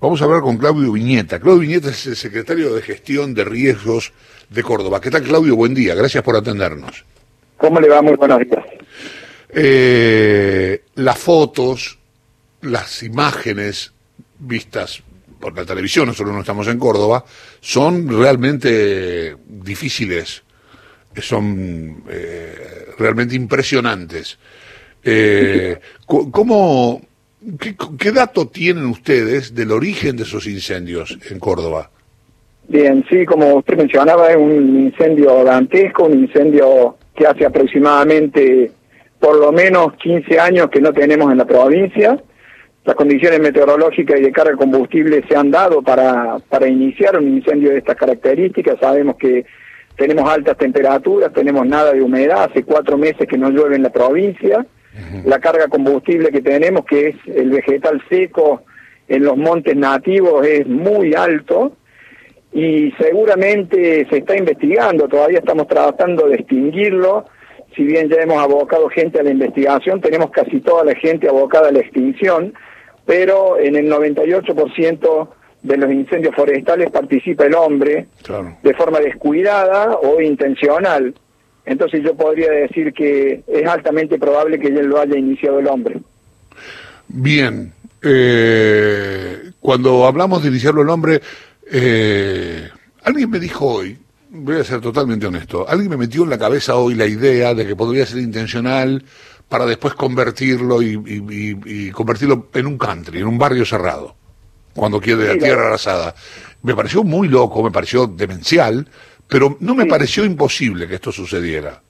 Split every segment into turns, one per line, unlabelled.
Vamos a hablar con Claudio Viñeta. Claudio Viñeta es el secretario de Gestión de Riesgos de Córdoba. ¿Qué tal, Claudio? Buen día. Gracias por atendernos.
¿Cómo le va? Muy buenos días.
Eh, las fotos, las imágenes vistas por la televisión, nosotros no estamos en Córdoba, son realmente difíciles, son eh, realmente impresionantes. Eh, ¿Cómo, qué, dato tienen ustedes del origen de esos incendios en Córdoba?
Bien, sí, como usted mencionaba, es un incendio dantesco, un incendio que hace aproximadamente por lo menos 15 años que no tenemos en la provincia. Las condiciones meteorológicas y de carga de combustible se han dado para, para iniciar un incendio de estas características. Sabemos que tenemos altas temperaturas, tenemos nada de humedad, hace cuatro meses que no llueve en la provincia. La carga combustible que tenemos, que es el vegetal seco en los montes nativos, es muy alto y seguramente se está investigando, todavía estamos tratando de extinguirlo, si bien ya hemos abocado gente a la investigación, tenemos casi toda la gente abocada a la extinción, pero en el 98% de los incendios forestales participa el hombre de forma descuidada o intencional. Entonces yo podría decir que es altamente probable que ya lo haya iniciado el hombre.
Bien, eh, cuando hablamos de iniciarlo el hombre, eh, alguien me dijo hoy, voy a ser totalmente honesto, alguien me metió en la cabeza hoy la idea de que podría ser intencional para después convertirlo y, convertirlo en un country, en un barrio cerrado, cuando quede la tierra arrasada. Me pareció muy loco, me pareció demencial, pero no me pareció imposible que esto sucediera.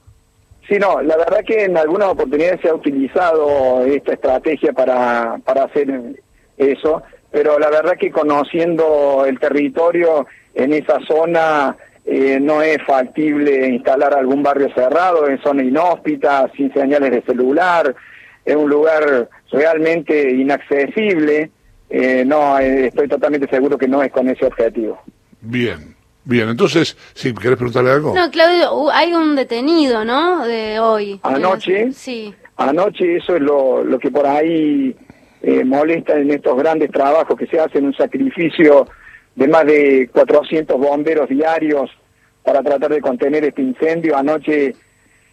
Sí, no, la verdad que en algunas oportunidades se ha utilizado esta estrategia para, para hacer eso pero la verdad que conociendo el territorio en esa zona eh, no es factible instalar algún barrio cerrado, en zona inhóspita, sin señales de celular, es un lugar realmente inaccesible, eh, no, eh, estoy totalmente seguro que no es con ese objetivo.
Bien. Bien, entonces, si ¿querés preguntarle algo?
No, Claudio, hay un detenido, ¿no? De hoy.
Anoche.
Sí.
Anoche, eso es lo, lo que por ahí eh, molesta en estos grandes trabajos que se hacen, un sacrificio de más de 400 bomberos diarios para tratar de contener este incendio. Anoche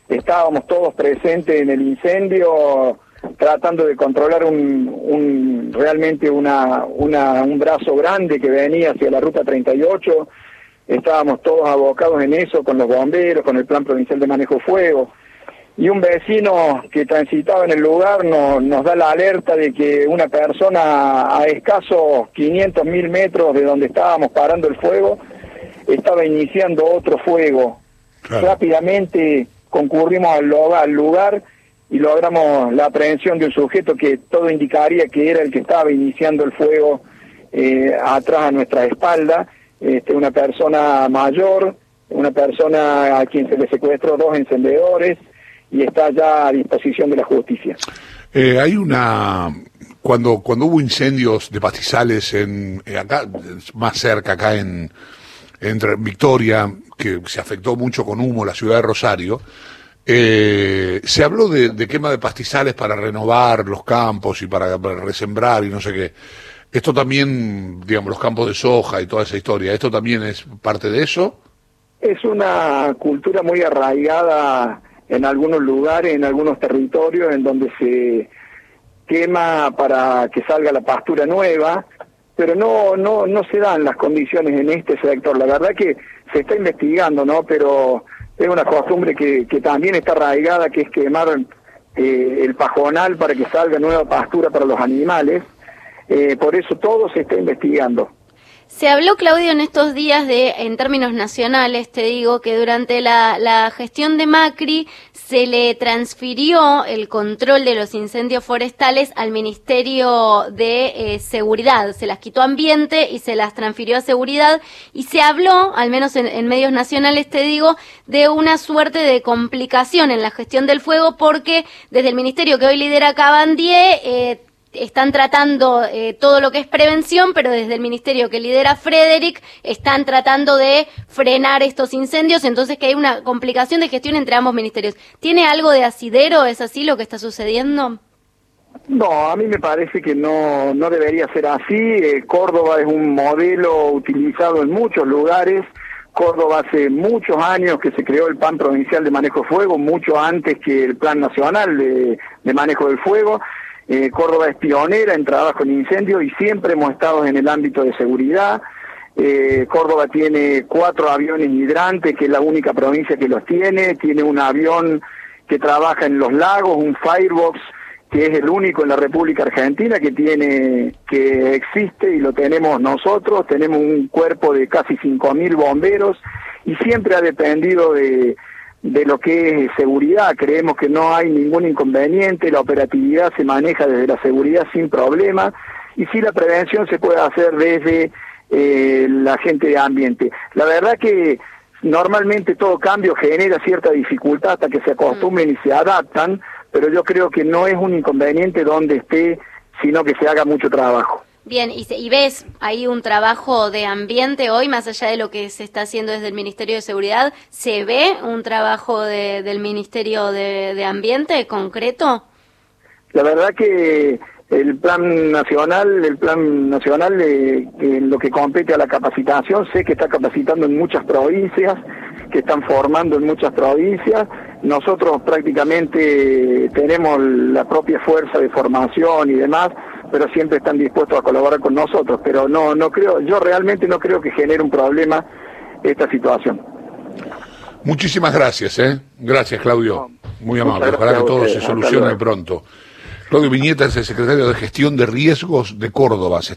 estábamos todos presentes en el incendio tratando de controlar un, un realmente una, una, un brazo grande que venía hacia la ruta 38. Estábamos todos abocados en eso con los bomberos, con el Plan Provincial de Manejo Fuego. Y un vecino que transitaba en el lugar nos da la alerta de que una persona a escasos 500 mil metros de donde estábamos parando el fuego estaba iniciando otro fuego. Rápidamente concurrimos al, al lugar y logramos la aprehensión de un sujeto que todo indicaría que era el que estaba iniciando el fuego eh, atrás a nuestra espalda, este, una persona mayor, una persona a quien se le secuestró dos encendedores, y está ya a disposición de la justicia.
Eh, hay una cuando cuando hubo incendios de pastizales en eh, acá más cerca acá en entre Victoria que se afectó mucho con humo la ciudad de Rosario eh, se habló de, quema de pastizales para renovar los campos y para, para, resembrar y no sé qué. Esto también, digamos, los campos de soja y toda esa historia, ¿esto también es parte de eso?
Es una cultura muy arraigada en algunos lugares, en algunos territorios, en donde se quema para que salga la pastura nueva, pero no, no, no se dan las condiciones en este sector. La verdad que se está investigando, ¿no? Pero es una costumbre que, que también está arraigada, que es quemar eh, el pajonal para que salga nueva pastura para los animales. Eh, por eso todo se está investigando.
Se habló, Claudio, en estos días de, en términos nacionales, te digo, que durante la, gestión de Macri se le transfirió el control de los incendios forestales al Ministerio de eh, Seguridad. Se las quitó ambiente y se las transfirió a seguridad. Y se habló, al menos en, medios nacionales, te digo, de una suerte de complicación en la gestión del fuego porque desde el ministerio que hoy lidera Cabandier, eh, están tratando eh, todo lo que es prevención, pero desde el ministerio que lidera Frederick están tratando de frenar estos incendios, entonces que hay una complicación de gestión entre ambos ministerios. ¿Tiene algo de asidero? ¿Es así lo que está sucediendo?
No, a mí me parece que no, no debería ser así. Eh, Córdoba es un modelo utilizado en muchos lugares. Córdoba hace muchos años que se creó el Plan Provincial de Manejo de Fuego, mucho antes que el Plan Nacional de, Manejo del Fuego. Eh, Córdoba es pionera en trabajo en incendios y siempre hemos estado en el ámbito de seguridad. Eh, Córdoba tiene cuatro aviones hidrantes, que es la única provincia que los tiene. Tiene un avión que trabaja en los lagos, un Firebox que es el único en la República Argentina que tiene, que existe y lo tenemos nosotros, tenemos un cuerpo de casi 5.000 bomberos y siempre ha dependido de, de lo que es seguridad, creemos que no hay ningún inconveniente, la operatividad se maneja desde la seguridad sin problema y si la prevención se puede hacer desde eh, la gente de ambiente. La verdad que normalmente todo cambio genera cierta dificultad hasta que se acostumbren y se adaptan, pero yo creo que no es un inconveniente donde esté, sino que se haga mucho trabajo.
Bien, y, ves ahí un trabajo de ambiente hoy, más allá de lo que se está haciendo desde el Ministerio de Seguridad, ¿se ve un trabajo del Ministerio de, Ambiente concreto?
La verdad que el plan nacional, el plan nacional eh, en lo que compete a la capacitación, sé que está capacitando en muchas provincias, que están formando en muchas provincias, nosotros prácticamente tenemos la propia fuerza de formación y demás, pero siempre están dispuestos a colaborar con nosotros. Pero no, no creo, yo realmente no creo que genere un problema esta situación.
Muchísimas gracias, ¿eh? Gracias, Claudio. Muy amable. Ojalá que todo se solucione pronto. Claudio Viñeta es el secretario de Gestión de Riesgos de Córdoba.